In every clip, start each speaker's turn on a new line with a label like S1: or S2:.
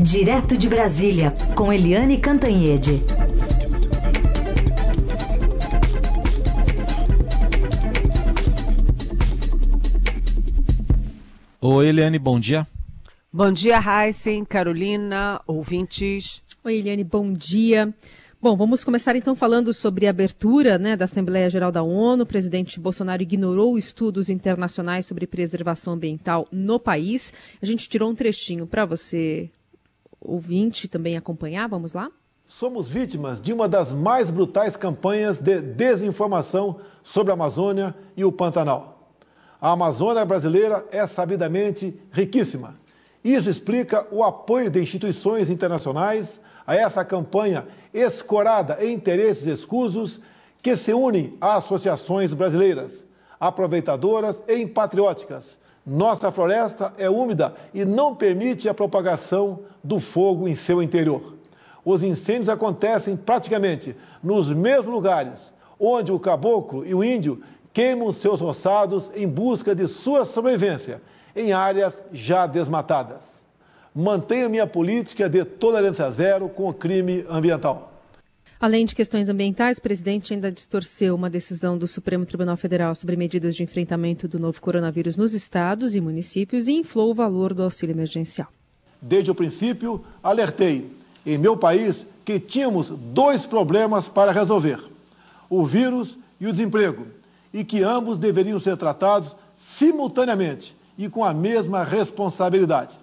S1: Direto de Brasília, com Eliane Cantanhede.
S2: Oi, Eliane, bom dia.
S3: Bom dia, Heisen, Carolina, ouvintes.
S4: Oi, Eliane, bom dia. Bom, vamos começar então falando sobre a abertura né, da Assembleia Geral da ONU. O presidente Bolsonaro ignorou estudos internacionais sobre preservação ambiental no país. A gente tirou um trechinho para você, ouvinte, também acompanhar. Vamos lá?
S5: Somos vítimas de uma das mais brutais campanhas de desinformação sobre a Amazônia e o Pantanal. A Amazônia brasileira é sabidamente riquíssima. Isso explica o apoio de instituições internacionais a essa campanha escorada em interesses escusos que se unem a associações brasileiras, aproveitadoras e patrióticas. Nossa floresta é úmida e não permite a propagação do fogo em seu interior. Os incêndios acontecem praticamente nos mesmos lugares onde o caboclo e o índio queimam seus roçados em busca de sua sobrevivência em áreas já desmatadas mantenho minha política de tolerância zero com o crime ambiental.
S4: Além de questões ambientais, o presidente ainda distorceu uma decisão do Supremo Tribunal Federal sobre medidas de enfrentamento do novo coronavírus nos estados e municípios e inflou o valor do auxílio emergencial.
S5: Desde o princípio, alertei em meu país que tínhamos dois problemas para resolver: o vírus e o desemprego, e que ambos deveriam ser tratados simultaneamente e com a mesma responsabilidade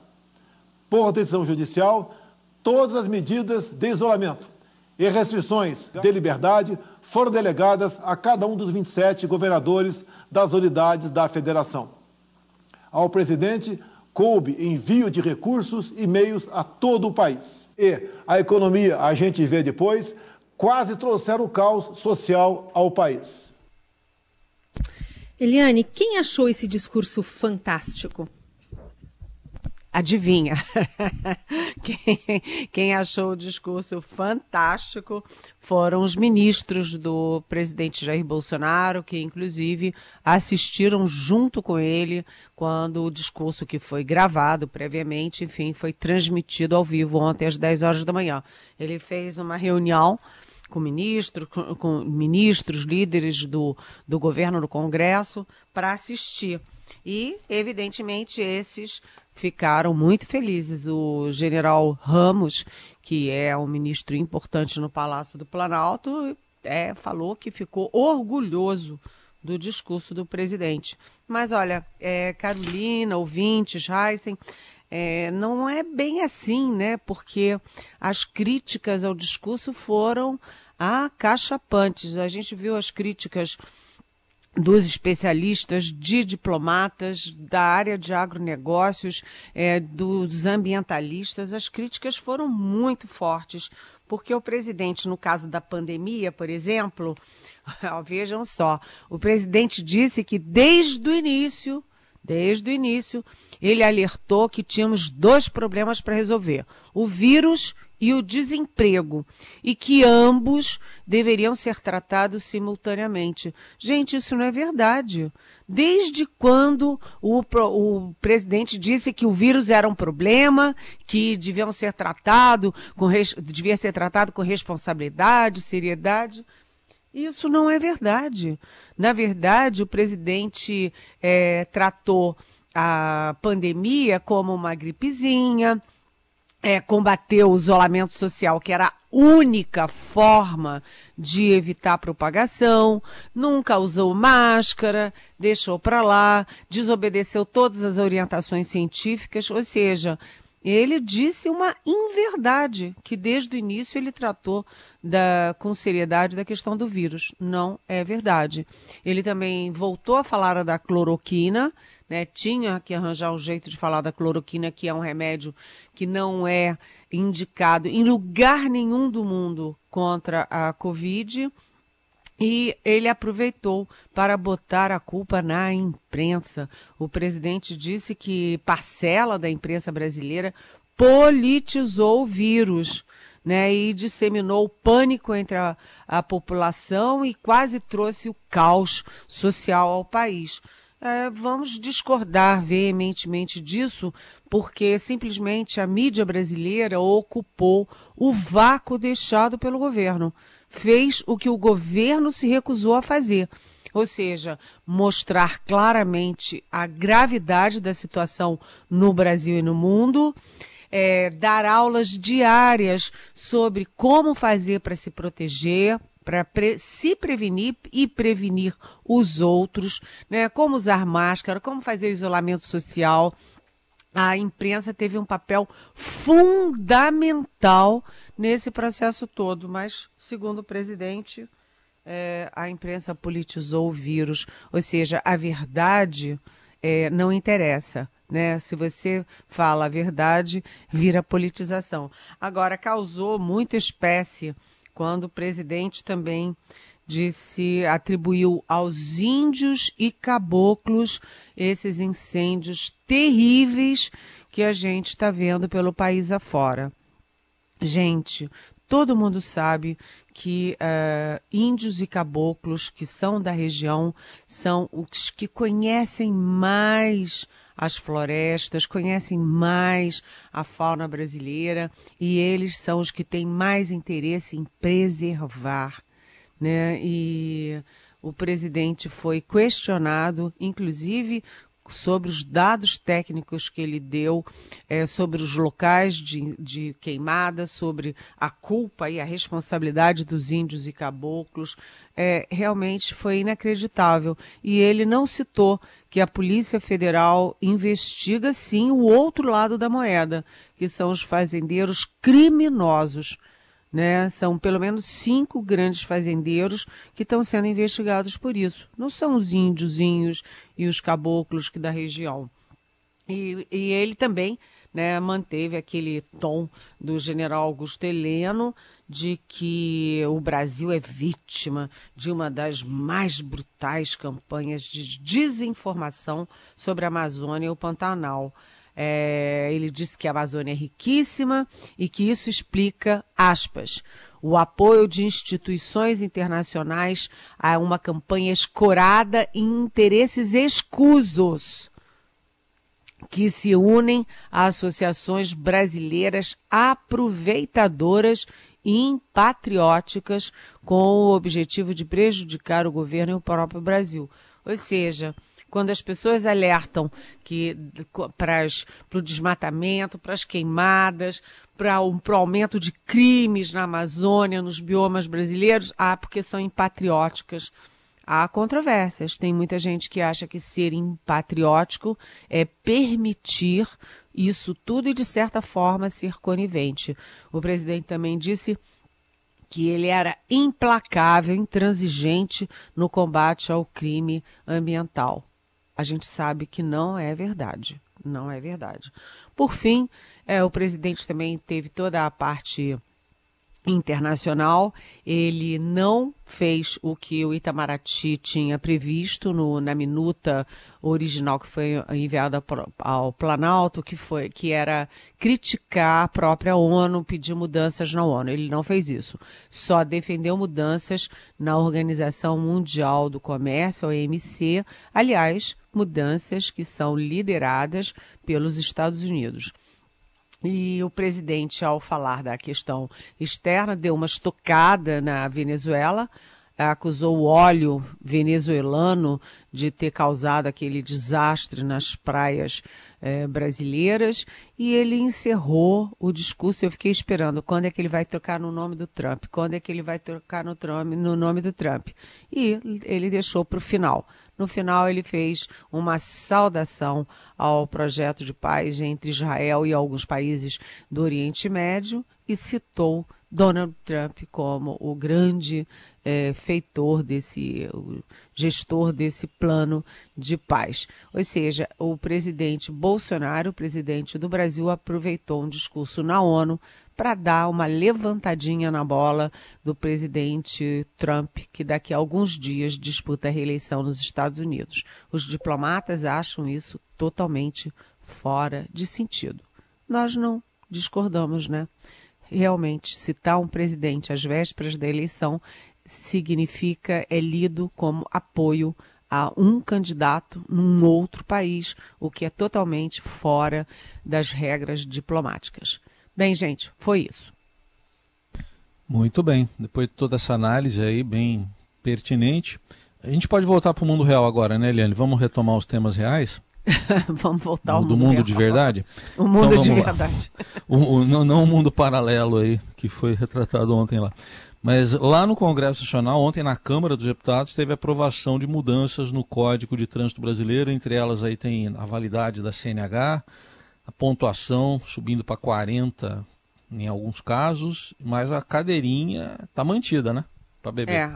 S5: por decisão judicial, todas as medidas de isolamento e restrições de liberdade foram delegadas a cada um dos 27 governadores das unidades da federação. Ao presidente coube envio de recursos e meios a todo o país. E a economia, a gente vê depois, quase trouxeram o caos social ao país.
S4: Eliane, quem achou esse discurso fantástico?
S3: Adivinha? quem, quem, achou o discurso fantástico foram os ministros do presidente Jair Bolsonaro, que inclusive assistiram junto com ele quando o discurso que foi gravado previamente, enfim, foi transmitido ao vivo ontem às 10 horas da manhã. Ele fez uma reunião com ministros, com, com ministros, líderes do, do governo do Congresso, para assistir. E, evidentemente, esses ficaram muito felizes. O general Ramos, que é um ministro importante no Palácio do Planalto, é, falou que ficou orgulhoso do discurso do presidente. Mas olha, é, Carolina, ouvintes, Heisen, é, não é bem assim, né? Porque as críticas ao discurso foram acachapantes. A gente viu as críticas dos especialistas, de diplomatas, da área de agronegócios, é, dos ambientalistas, as críticas foram muito fortes, porque o presidente, no caso da pandemia, por exemplo, vejam só, o presidente disse que desde o início, desde o início, ele alertou que tínhamos dois problemas para resolver: o vírus e o desemprego, e que ambos deveriam ser tratados simultaneamente. Gente, isso não é verdade. Desde quando o, o presidente disse que o vírus era um problema, que deviam ser tratado com, devia ser tratado com responsabilidade, seriedade, isso não é verdade. Na verdade, o presidente é, tratou a pandemia como uma gripezinha, é, combateu o isolamento social, que era a única forma de evitar propagação, nunca usou máscara, deixou para lá, desobedeceu todas as orientações científicas, ou seja, ele disse uma inverdade, que desde o início ele tratou da, com seriedade da questão do vírus. Não é verdade. Ele também voltou a falar da cloroquina, né? Tinha que arranjar um jeito de falar da cloroquina, que é um remédio que não é indicado em lugar nenhum do mundo contra a Covid. E ele aproveitou para botar a culpa na imprensa. O presidente disse que parcela da imprensa brasileira politizou o vírus. Né, e disseminou o pânico entre a, a população e quase trouxe o caos social ao país. É, vamos discordar veementemente disso, porque simplesmente a mídia brasileira ocupou o vácuo deixado pelo governo. Fez o que o governo se recusou a fazer. Ou seja, mostrar claramente a gravidade da situação no Brasil e no mundo, é, dar aulas diárias sobre como fazer para se proteger, para pre se prevenir e prevenir os outros, né? Como usar máscara, como fazer isolamento social. A imprensa teve um papel fundamental nesse processo todo, mas, segundo o presidente, é, a imprensa politizou o vírus, ou seja, a verdade é, não interessa. Né? Se você fala a verdade, vira politização. Agora, causou muita espécie quando o presidente também disse, atribuiu aos índios e caboclos esses incêndios terríveis que a gente está vendo pelo país afora. Gente, todo mundo sabe que uh, índios e caboclos que são da região são os que conhecem mais as florestas, conhecem mais a fauna brasileira e eles são os que têm mais interesse em preservar, né? E o presidente foi questionado, inclusive sobre os dados técnicos que ele deu, é, sobre os locais de, de queimada, sobre a culpa e a responsabilidade dos índios e caboclos, é, realmente foi inacreditável. E ele não citou que a Polícia Federal investiga sim o outro lado da moeda, que são os fazendeiros criminosos né? São pelo menos cinco grandes fazendeiros que estão sendo investigados por isso. Não são os índiozinhos e os caboclos que da região. E, e ele também né, manteve aquele tom do general Augusto Heleno de que o Brasil é vítima de uma das mais brutais campanhas de desinformação sobre a Amazônia e o Pantanal. É, ele disse que a Amazônia é riquíssima e que isso explica, aspas, o apoio de instituições internacionais a uma campanha escorada em interesses escusos que se unem a associações brasileiras aproveitadoras e impatrióticas com o objetivo de prejudicar o governo e o próprio Brasil. Ou seja, quando as pessoas alertam que para o desmatamento, para as queimadas, para o aumento de crimes na Amazônia, nos biomas brasileiros, ah, porque são impatrióticas. Há controvérsias. Tem muita gente que acha que ser impatriótico é permitir isso tudo e, de certa forma, ser conivente. O presidente também disse que ele era implacável, intransigente no combate ao crime ambiental a gente sabe que não é verdade. Não é verdade. Por fim, é, o presidente também teve toda a parte internacional. Ele não fez o que o Itamaraty tinha previsto no, na minuta original que foi enviada ao Planalto, que foi que era criticar a própria ONU, pedir mudanças na ONU. Ele não fez isso. Só defendeu mudanças na Organização Mundial do Comércio, a OMC, aliás, mudanças que são lideradas pelos Estados Unidos. E o presidente, ao falar da questão externa, deu uma estocada na Venezuela, acusou o óleo venezuelano de ter causado aquele desastre nas praias eh, brasileiras e ele encerrou o discurso. Eu fiquei esperando quando é que ele vai tocar no nome do Trump, quando é que ele vai tocar no, Trump, no nome do Trump. E ele deixou para o final. No final, ele fez uma saudação ao projeto de paz entre Israel e alguns países do Oriente Médio e citou Donald Trump como o grande é, feitor desse, gestor desse plano de paz. Ou seja, o presidente Bolsonaro, o presidente do Brasil, aproveitou um discurso na ONU para dar uma levantadinha na bola do presidente Trump, que daqui a alguns dias disputa a reeleição nos Estados Unidos. Os diplomatas acham isso totalmente fora de sentido. Nós não discordamos, né? Realmente, citar um presidente às vésperas da eleição significa, é lido como apoio a um candidato num outro país, o que é totalmente fora das regras diplomáticas. Bem, gente, foi isso.
S2: Muito bem. Depois de toda essa análise aí, bem pertinente, a gente pode voltar para o mundo real agora, né, Eliane? Vamos retomar os temas reais?
S3: Vamos voltar ao
S2: do
S3: mundo,
S2: mundo
S3: real.
S2: de verdade?
S3: O mundo
S2: Então,
S3: de verdade.
S2: O, o- não, não o mundo paralelo aí, que foi retratado ontem lá. Mas lá no Congresso Nacional, ontem na Câmara dos Deputados, teve aprovação de mudanças no Código de Trânsito Brasileiro. Entre elas aí tem a validade da CNH, a pontuação subindo para 40 em alguns casos, mas a cadeirinha está mantida, né? Para beber.
S3: É,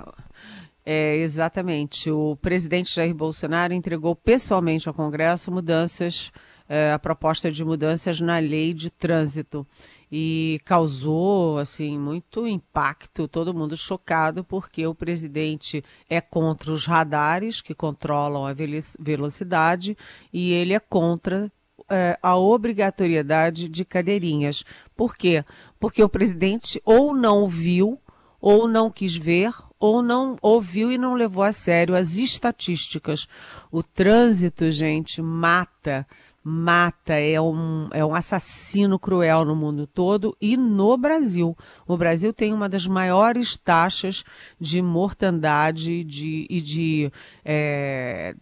S3: é, exatamente. O presidente Jair Bolsonaro entregou pessoalmente ao Congresso mudanças, é, a proposta de mudanças na lei de trânsito. E causou, assim, muito impacto, todo mundo chocado, porque o presidente é contra os radares que controlam a velocidade e ele é contra é, a obrigatoriedade de cadeirinhas. Por quê? Porque o presidente ou não viu, ou não quis ver, ou não ouviu e não levou a sério as estatísticas. O trânsito, gente, mata, mata, é um, é um assassino cruel no mundo todo e no Brasil. O Brasil tem uma das maiores taxas de mortandade de, e de. é,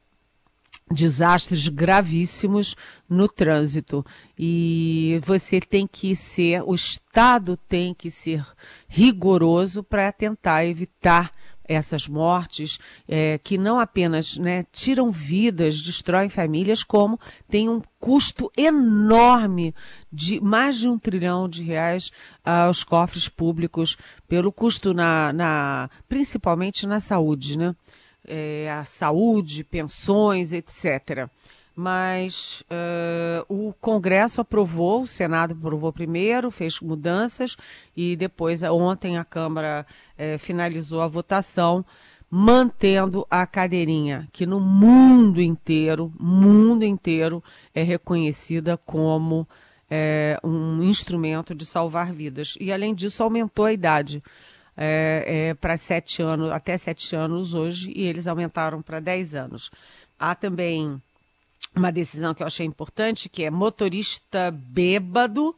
S3: desastres gravíssimos no trânsito e você tem que ser, o Estado tem que ser rigoroso para tentar evitar essas mortes eh, que não apenas né, tiram vidas, destroem famílias, como tem um custo enorme de mais de um trilhão de reais aos cofres públicos pelo custo na, na principalmente na saúde, né? é, a saúde, pensões, etc. Mas eh, o Congresso aprovou, o Senado aprovou primeiro, fez mudanças e depois, ontem, a Câmara eh, finalizou a votação, mantendo a cadeirinha, que no mundo inteiro, mundo inteiro, é reconhecida como eh, um instrumento de salvar vidas. E, além disso, aumentou a idade é, é, para sete anos, até sete anos hoje, e eles aumentaram para dez anos. Há também uma decisão que eu achei importante, que é motorista bêbado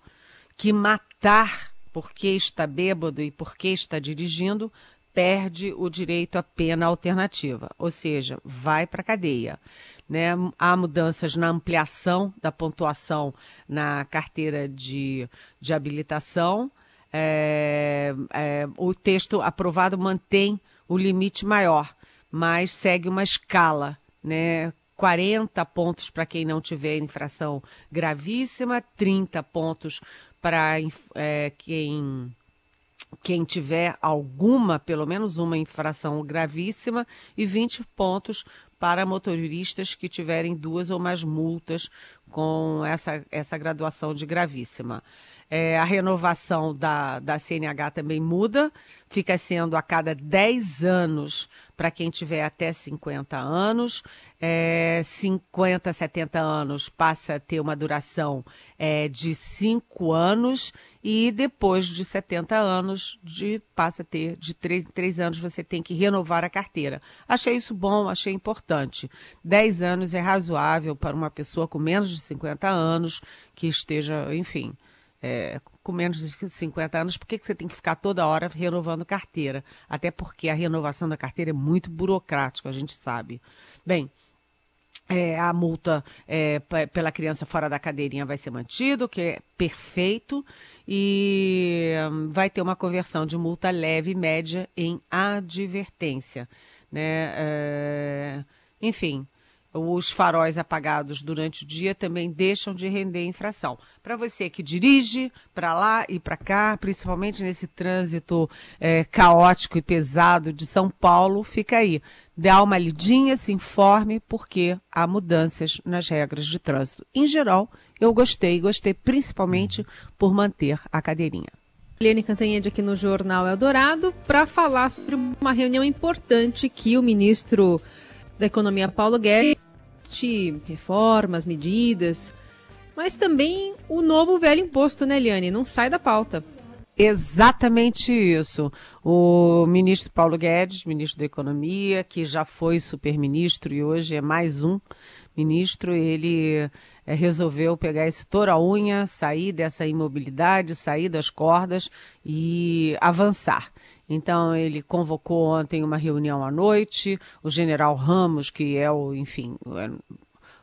S3: que matar porque está bêbado e porque está dirigindo, perde o direito à pena alternativa, ou seja, vai para a cadeia. Né? Há mudanças na ampliação da pontuação na carteira de, de habilitação. É, é, o texto aprovado mantém o limite maior, mas segue uma escala, né? 40 pontos para quem não tiver infração gravíssima, 30 pontos para é, quem quem tiver alguma, pelo menos uma infração gravíssima, e 20 pontos para motoristas que tiverem duas ou mais multas com essa, essa graduação de gravíssima. É, a renovação da, da CNH também muda, fica sendo a cada 10 anos para quem tiver até 50 anos, é, 50, 70 anos passa a ter uma duração é, de 5 anos e depois de 70 anos de, passa a ter de 3 em 3 anos você tem que renovar a carteira. Achei isso bom, achei importante. 10 anos é razoável para uma pessoa com menos de 50 anos que esteja, enfim, é, com menos de 50 anos, por que, que você tem que ficar toda hora renovando carteira? Até porque a renovação da carteira é muito burocrática, a gente sabe. Bem, é, a multa é, pela criança fora da cadeirinha vai ser mantido, que é perfeito, e hum, vai ter uma conversão de multa leve e média em advertência. Né? É, enfim, os faróis apagados durante o dia também deixam de render infração. Para você que dirige para lá e para cá, principalmente nesse trânsito é, caótico e pesado de São Paulo, fica aí. Dá uma lidinha, se informe, porque há mudanças nas regras de trânsito. Em geral, eu gostei, gostei principalmente por manter a cadeirinha.
S4: Eliane Cantanhede aqui no Jornal Eldorado para falar sobre uma reunião importante que o ministro da Economia Paulo Guedes, reformas, medidas, mas também o novo velho imposto, né, Eliane? Não sai da pauta.
S3: Exatamente isso. O ministro Paulo Guedes, ministro da Economia, que já foi superministro e hoje é mais um ministro, ele é, resolveu pegar esse touro a unha, sair dessa imobilidade, sair das cordas e avançar. Então ele convocou ontem uma reunião à noite, o general Ramos, que é o, enfim, é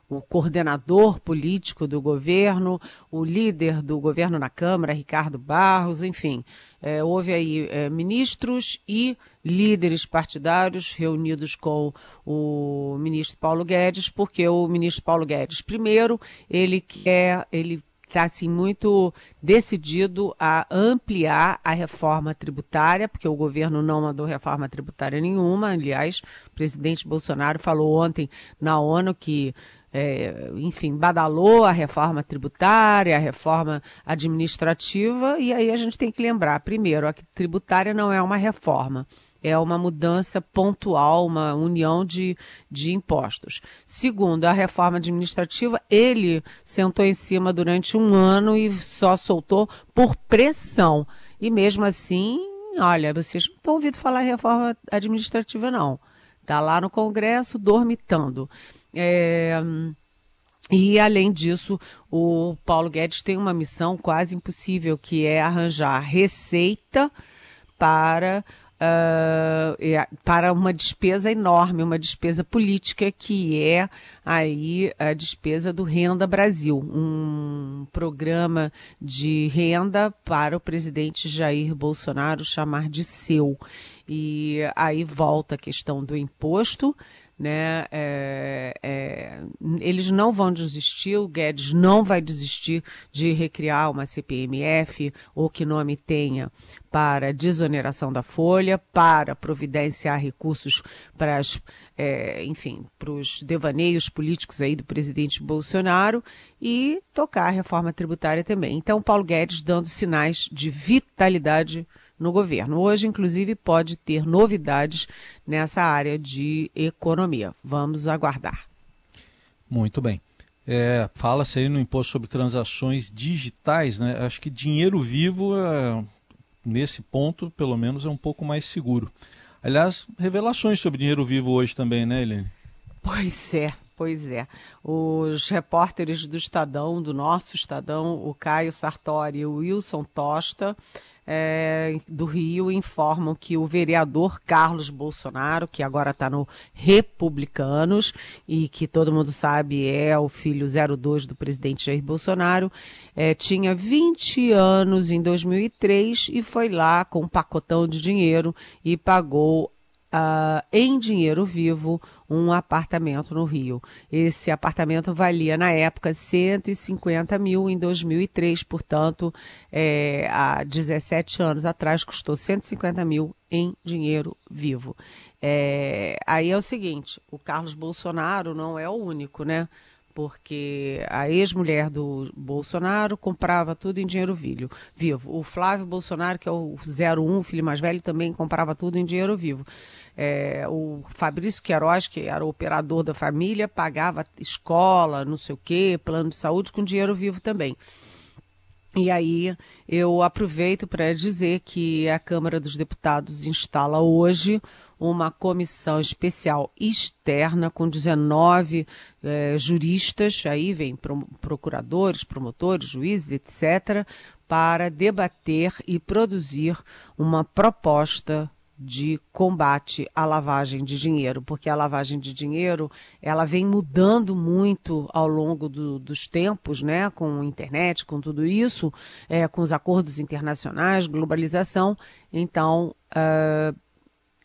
S3: o coordenador político do governo, o líder do governo na Câmara, Ricardo Barros, enfim, é, houve aí é, ministros e líderes partidários reunidos com o ministro Paulo Guedes, porque o ministro Paulo Guedes, primeiro, ele quer, ele está assim muito decidido a ampliar a reforma tributária, porque o governo não mandou reforma tributária nenhuma. Aliás, o presidente Bolsonaro falou ontem na ONU que é, enfim, badalou a reforma tributária, a reforma administrativa, e aí a gente tem que lembrar, primeiro, a tributária não é uma reforma, é uma mudança pontual, uma união de, de impostos. Segundo, a reforma administrativa, ele sentou em cima durante um ano e só soltou por pressão. E mesmo assim, olha, vocês não estão ouvindo falar em reforma administrativa, não. Está lá no Congresso dormitando. É, e, além disso, o Paulo Guedes tem uma missão quase impossível, que é arranjar receita para, uh, para uma despesa enorme, uma despesa política, que é aí a despesa do Renda Brasil, um programa de renda para o presidente Jair Bolsonaro chamar de seu. E aí volta a questão do imposto né? É, é, eles não vão desistir, o Guedes não vai desistir de recriar uma CPMF, ou que nome tenha, para desoneração da folha, para providenciar recursos para as, é, enfim, para os devaneios políticos aí do presidente Bolsonaro e tocar a reforma tributária também. Então, Paulo Guedes dando sinais de vitalidade no governo. Hoje, inclusive, pode ter novidades nessa área de economia. Vamos aguardar.
S2: Muito bem. É, Fala-se aí no imposto sobre transações digitais, né? Acho que dinheiro vivo, é, nesse ponto, pelo menos, é um pouco mais seguro. Aliás, revelações sobre dinheiro vivo hoje também, né, Helene?
S3: Pois é, pois é. Os repórteres do Estadão, do nosso Estadão, o Caio Sartori e o Wilson Tosta, é, do Rio informam que o vereador Carlos Bolsonaro, que agora está no Republicanos e que todo mundo sabe é o filho 02 do presidente Jair Bolsonaro, é, tinha 20 anos em 2003 e foi lá com um pacotão de dinheiro e pagou uh, em dinheiro vivo um apartamento no Rio. Esse apartamento valia na época 150 mil em 2003, portanto, é, há 17 anos atrás custou 150 mil em dinheiro vivo. É, aí é o seguinte: o Carlos Bolsonaro não é o único, né? Porque a ex-mulher do Bolsonaro comprava tudo em dinheiro vivo. O Flávio Bolsonaro, que é o 01, filho mais velho, também comprava tudo em dinheiro vivo. É, o Fabrício Queiroz, que era o operador da família, pagava escola, não sei o quê, plano de saúde com dinheiro vivo também. E aí eu aproveito para dizer que a Câmara dos Deputados instala hoje uma comissão especial externa com 19 eh, juristas, aí vem procuradores, promotores, juízes, etc., para debater e produzir uma proposta de combate à lavagem de dinheiro, porque a lavagem de dinheiro ela vem mudando muito ao longo do, dos tempos, né, com a internet, com tudo isso, é, com os acordos internacionais, globalização. Então, uh,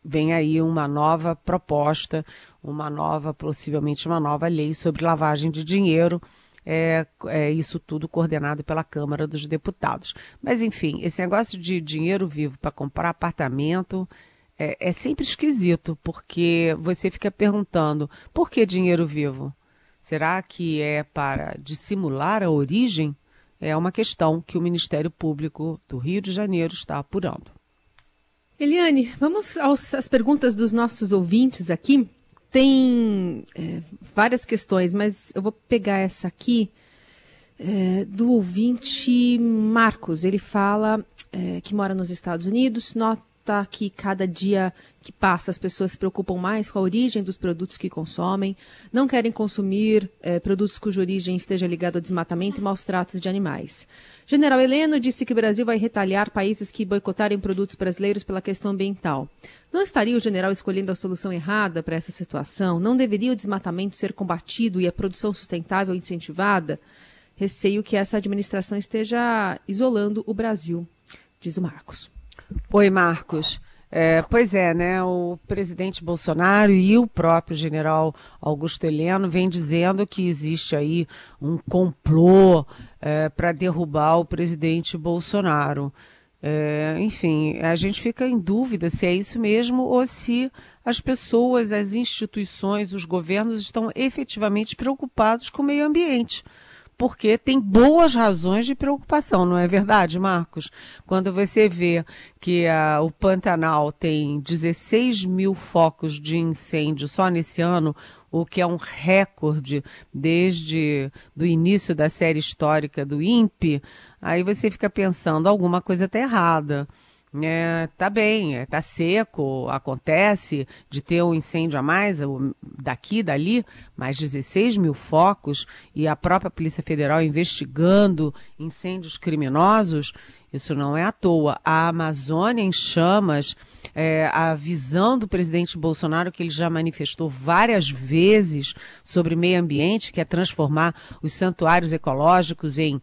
S3: vem aí uma nova proposta, uma nova, possivelmente uma nova lei sobre lavagem de dinheiro. É, é, isso tudo coordenado pela Câmara dos Deputados. Mas, enfim, esse negócio de dinheiro vivo para comprar apartamento é, é, sempre esquisito, porque você fica perguntando por que dinheiro vivo? Será que é para dissimular a origem? É uma questão que o Ministério Público do Rio de Janeiro está apurando.
S4: Eliane, vamos aos, às perguntas dos nossos ouvintes aqui. Tem é, várias questões, mas eu vou pegar essa aqui é, do ouvinte Marcos. Ele fala é, que mora nos Estados Unidos, nota que cada dia que passa as pessoas se preocupam mais com a origem dos produtos que consomem, não querem consumir é, produtos cuja origem esteja ligada ao desmatamento e maus tratos de animais. General Heleno disse que o Brasil vai retalhar países que boicotarem produtos brasileiros pela questão ambiental. Não estaria o general escolhendo a solução errada para essa situação? Não deveria o desmatamento ser combatido e a produção sustentável incentivada? Receio que essa administração esteja isolando o Brasil, diz o Marcos.
S3: Oi, Marcos. É, pois é, né? O presidente Bolsonaro e o próprio general Augusto Heleno vêm dizendo que existe aí um complô é, para derrubar o presidente Bolsonaro. É, enfim, a gente fica em dúvida se é isso mesmo ou se as pessoas, as instituições, os governos estão efetivamente preocupados com o meio ambiente porque tem boas razões de preocupação, não é verdade, Marcos? Quando você vê que o Pantanal tem 16 mil focos de incêndio só nesse ano, o que é um recorde desde do início da série histórica do INPE, aí você fica pensando, alguma coisa está errada. É, tá bem, é, tá seco, acontece de ter um incêndio a mais daqui, dali, mais 16 mil focos e a própria Polícia Federal investigando incêndios criminosos, isso não é à toa. A Amazônia em chamas, é, a visão do presidente Bolsonaro, que ele já manifestou várias vezes sobre meio ambiente, que é transformar os santuários ecológicos em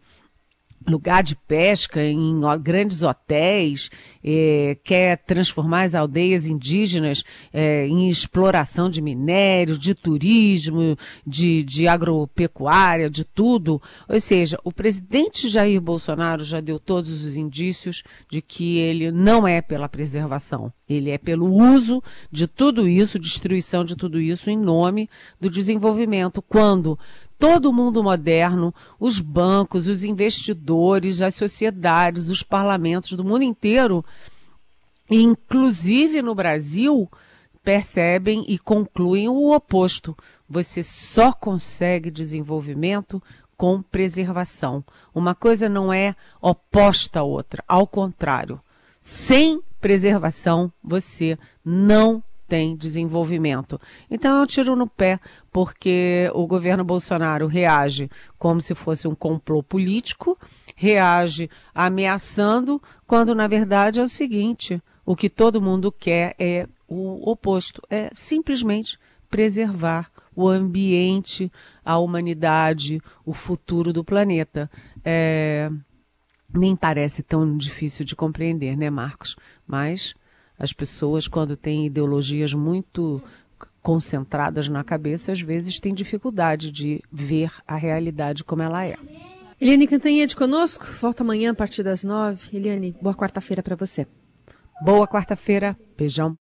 S3: lugar de pesca em grandes hotéis, é, quer transformar as aldeias indígenas é, em exploração de minérios, de turismo, de, de agropecuária, de tudo. Ou seja, o presidente Jair Bolsonaro já deu todos os indícios de que ele não é pela preservação, ele é pelo uso de tudo isso, destruição de tudo isso em nome do desenvolvimento. Quando todo mundo moderno, os bancos, os investidores, as sociedades, os parlamentos do mundo inteiro, inclusive no Brasil, percebem e concluem o oposto. Você só consegue desenvolvimento com preservação. Uma coisa não é oposta à outra, ao contrário. Sem preservação, você não tem desenvolvimento. Então eu tiro no pé, porque o governo Bolsonaro reage como se fosse um complô político, reage ameaçando, quando na verdade é o seguinte: o que todo mundo quer é o oposto, é simplesmente preservar o ambiente, a humanidade, o futuro do planeta. É, nem parece tão difícil de compreender, né, Marcos? Mas as pessoas, quando têm ideologias muito concentradas na cabeça, às vezes têm dificuldade de ver a realidade como ela é.
S4: Eliane Cantanhede conosco, volta amanhã a partir das nove. Eliane, boa quarta-feira para você.
S3: Boa quarta-feira, beijão.